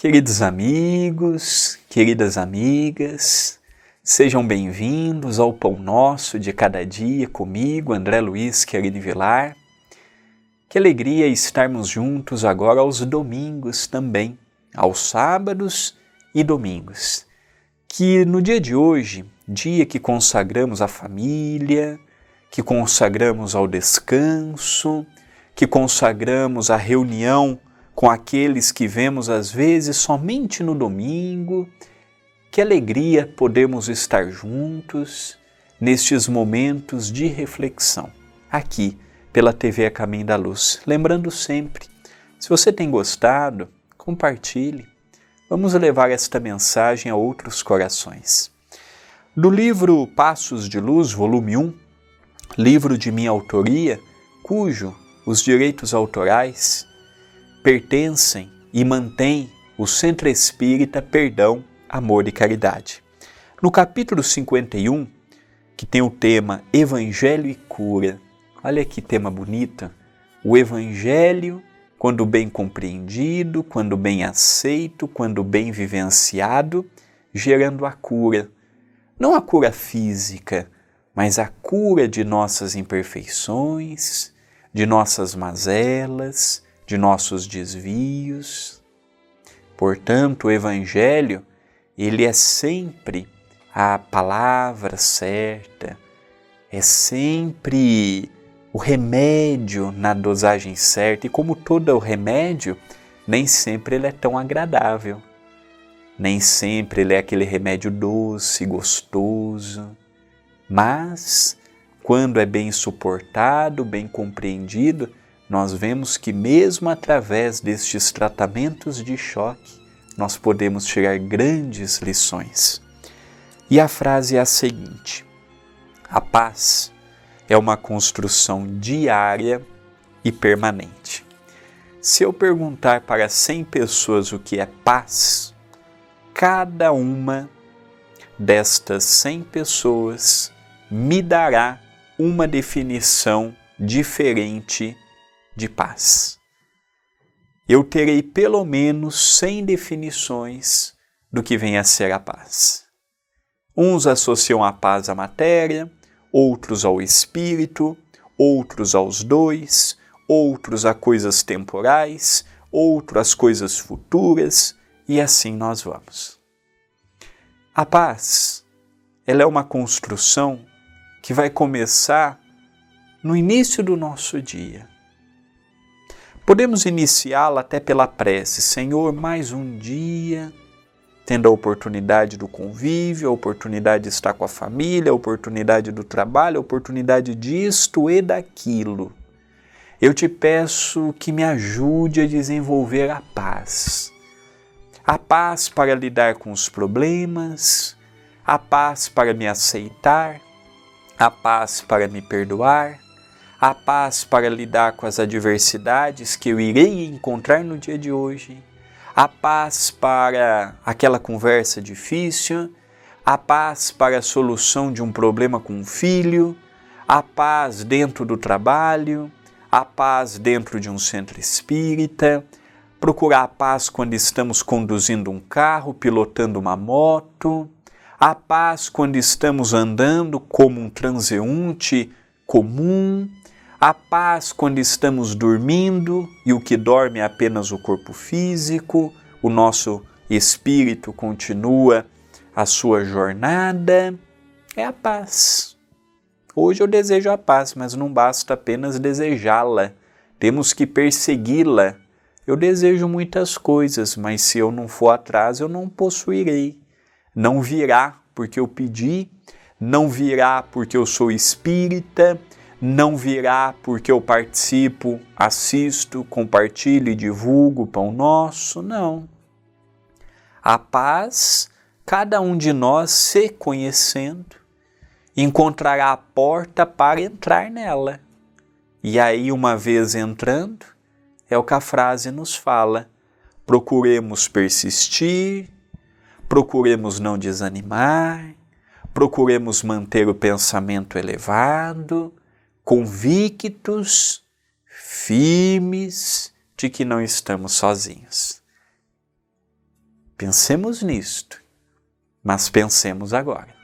Queridos amigos, queridas amigas, sejam bem-vindos ao Pão Nosso de Cada Dia comigo, André Luiz Querido Vilar. Que alegria estarmos juntos agora aos domingos também, aos sábados e domingos. Que no dia de hoje, dia que consagramos à família, que consagramos ao descanso, que consagramos a reunião com aqueles que vemos às vezes somente no domingo. Que alegria podemos estar juntos nestes momentos de reflexão, aqui pela TV A Caminho da Luz. Lembrando sempre, se você tem gostado, compartilhe. Vamos levar esta mensagem a outros corações. Do livro Passos de Luz, volume 1, livro de minha autoria, cujo os direitos autorais pertencem e mantêm o Centro Espírita Perdão, Amor e Caridade. No capítulo 51, que tem o tema Evangelho e Cura, olha que tema bonito. O Evangelho, quando bem compreendido, quando bem aceito, quando bem vivenciado, gerando a cura. Não a cura física, mas a cura de nossas imperfeições, de nossas mazelas, de nossos desvios. Portanto, o evangelho, ele é sempre a palavra certa, é sempre o remédio na dosagem certa, e como todo o remédio, nem sempre ele é tão agradável. Nem sempre ele é aquele remédio doce, gostoso, mas quando é bem suportado, bem compreendido, nós vemos que, mesmo através destes tratamentos de choque, nós podemos tirar grandes lições. E a frase é a seguinte: a paz é uma construção diária e permanente. Se eu perguntar para 100 pessoas o que é paz, cada uma destas 100 pessoas me dará uma definição diferente de paz. Eu terei pelo menos 100 definições do que vem a ser a paz. Uns associam a paz à matéria, outros ao espírito, outros aos dois, outros a coisas temporais, outros às coisas futuras, e assim nós vamos. A paz, ela é uma construção que vai começar no início do nosso dia. Podemos iniciá-la até pela prece: Senhor, mais um dia, tendo a oportunidade do convívio, a oportunidade de estar com a família, a oportunidade do trabalho, a oportunidade disto e daquilo. Eu te peço que me ajude a desenvolver a paz. A paz para lidar com os problemas, a paz para me aceitar, a paz para me perdoar, a paz para lidar com as adversidades que eu irei encontrar no dia de hoje, a paz para aquela conversa difícil, a paz para a solução de um problema com um filho, a paz dentro do trabalho, a paz dentro de um centro espírita, procurar a paz quando estamos conduzindo um carro, pilotando uma moto, a paz quando estamos andando como um transeunte comum, a paz quando estamos dormindo e o que dorme é apenas o corpo físico, o nosso espírito continua a sua jornada, é a paz. Hoje eu desejo a paz, mas não basta apenas desejá-la, temos que persegui-la. Eu desejo muitas coisas, mas se eu não for atrás, eu não possuirei não virá porque eu pedi, não virá porque eu sou espírita, não virá porque eu participo, assisto, compartilho e divulgo o pão nosso, não. A paz, cada um de nós se conhecendo, encontrará a porta para entrar nela. E aí, uma vez entrando, é o que a frase nos fala: procuremos persistir, procuremos não desanimar, procuremos manter o pensamento elevado, convictos, firmes, de que não estamos sozinhos. Pensemos nisto, mas pensemos agora.